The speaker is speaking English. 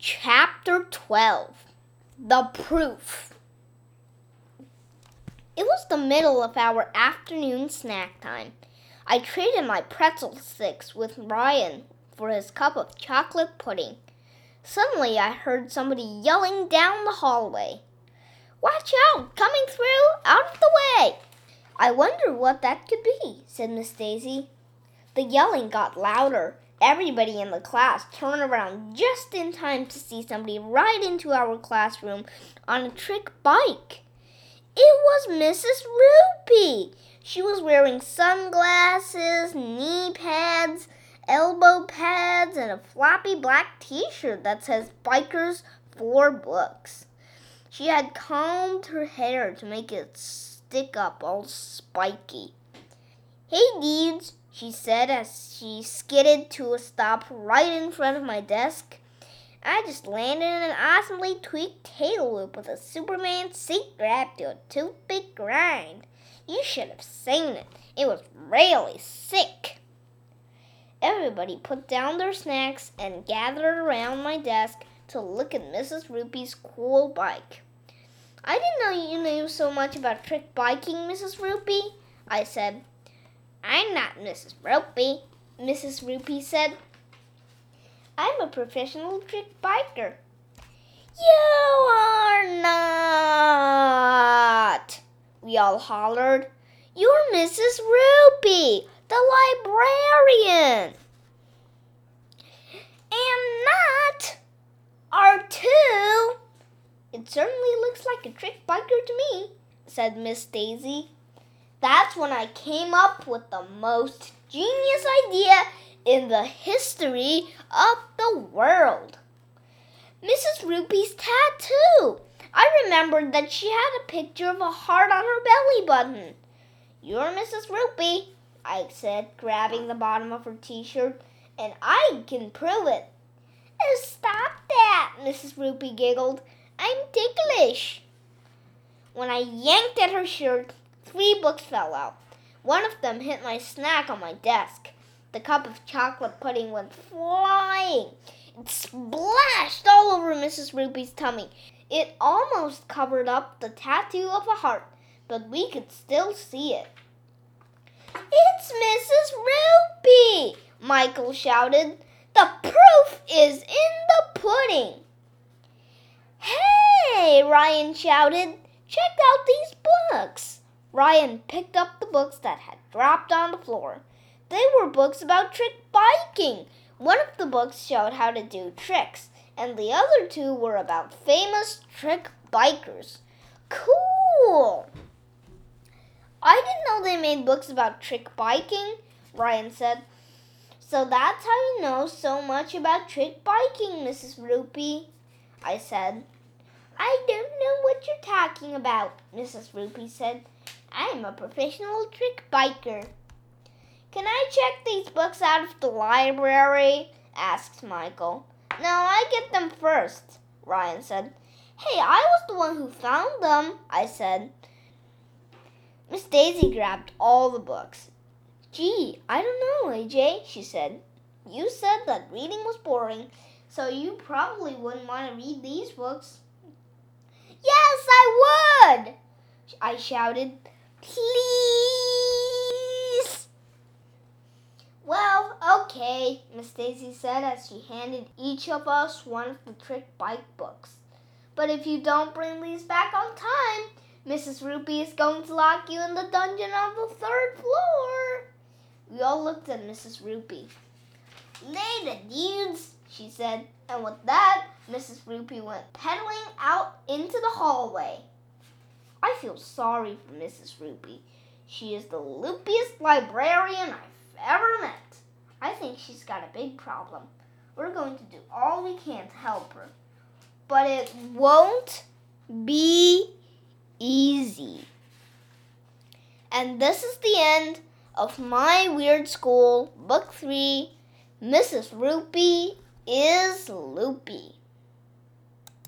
Chapter 12 The Proof It was the middle of our afternoon snack time. I traded my pretzel sticks with Ryan for his cup of chocolate pudding. Suddenly, I heard somebody yelling down the hallway. Watch out! Coming through! Out of the way! I wonder what that could be, said Miss Daisy. The yelling got louder Everybody in the class turned around just in time to see somebody ride into our classroom on a trick bike. It was Mrs. Roopy. She was wearing sunglasses, knee pads, elbow pads, and a floppy black t shirt that says Bikers for Books. She had combed her hair to make it stick up all spiky. Hey, dudes, she said as she skidded to a stop right in front of my desk. I just landed an awesomely tweaked tail loop with a Superman seat grab to a toothpick grind. You should have seen it. It was really sick. Everybody put down their snacks and gathered around my desk to look at Mrs. Roopy's cool bike. I didn't know you knew so much about trick biking, Mrs. Roopy, I said. I'm not Mrs. Roopy, Mrs. Roopy said. I'm a professional trick biker. You are not, we all hollered. You're Mrs. Roopy, the librarian. And not are two. It certainly looks like a trick biker to me, said Miss Daisy. That's when I came up with the most genius idea in the history of the world. Mrs. Roopy's tattoo. I remembered that she had a picture of a heart on her belly button. You're Mrs. Roopy, I said, grabbing the bottom of her t shirt, and I can prove it. Oh, stop that, Mrs. Roopy giggled. I'm ticklish. When I yanked at her shirt, Three books fell out. One of them hit my snack on my desk. The cup of chocolate pudding went flying. It splashed all over Mrs. Roopy's tummy. It almost covered up the tattoo of a heart, but we could still see it. It's Mrs. Roopy! Michael shouted. The proof is in the pudding. Hey! Ryan shouted. Check out these books. Ryan picked up the books that had dropped on the floor. They were books about trick biking. One of the books showed how to do tricks, and the other two were about famous trick bikers. Cool! I didn't know they made books about trick biking, Ryan said. So that's how you know so much about trick biking, Mrs. Roopy, I said. I don't know what you're talking about, Mrs. Roopy said. I'm a professional trick biker. Can I check these books out of the library? asked Michael. No, I get them first, Ryan said. Hey, I was the one who found them, I said. Miss Daisy grabbed all the books. Gee, I don't know, AJ, she said. You said that reading was boring, so you probably wouldn't want to read these books. Yes, I would! I shouted. Please. Well, okay, Miss Daisy said as she handed each of us one of the trick bike books. But if you don't bring these back on time, Mrs. Roopy is going to lock you in the dungeon on the third floor. We all looked at Mrs. Roopy. Later, dudes, she said, and with that, Mrs. Roopy went pedaling out into the hallway. I feel sorry for Mrs. Roopy. She is the loopiest librarian I've ever met. I think she's got a big problem. We're going to do all we can to help her. But it won't be easy. And this is the end of My Weird School, Book 3. Mrs. Roopy is loopy.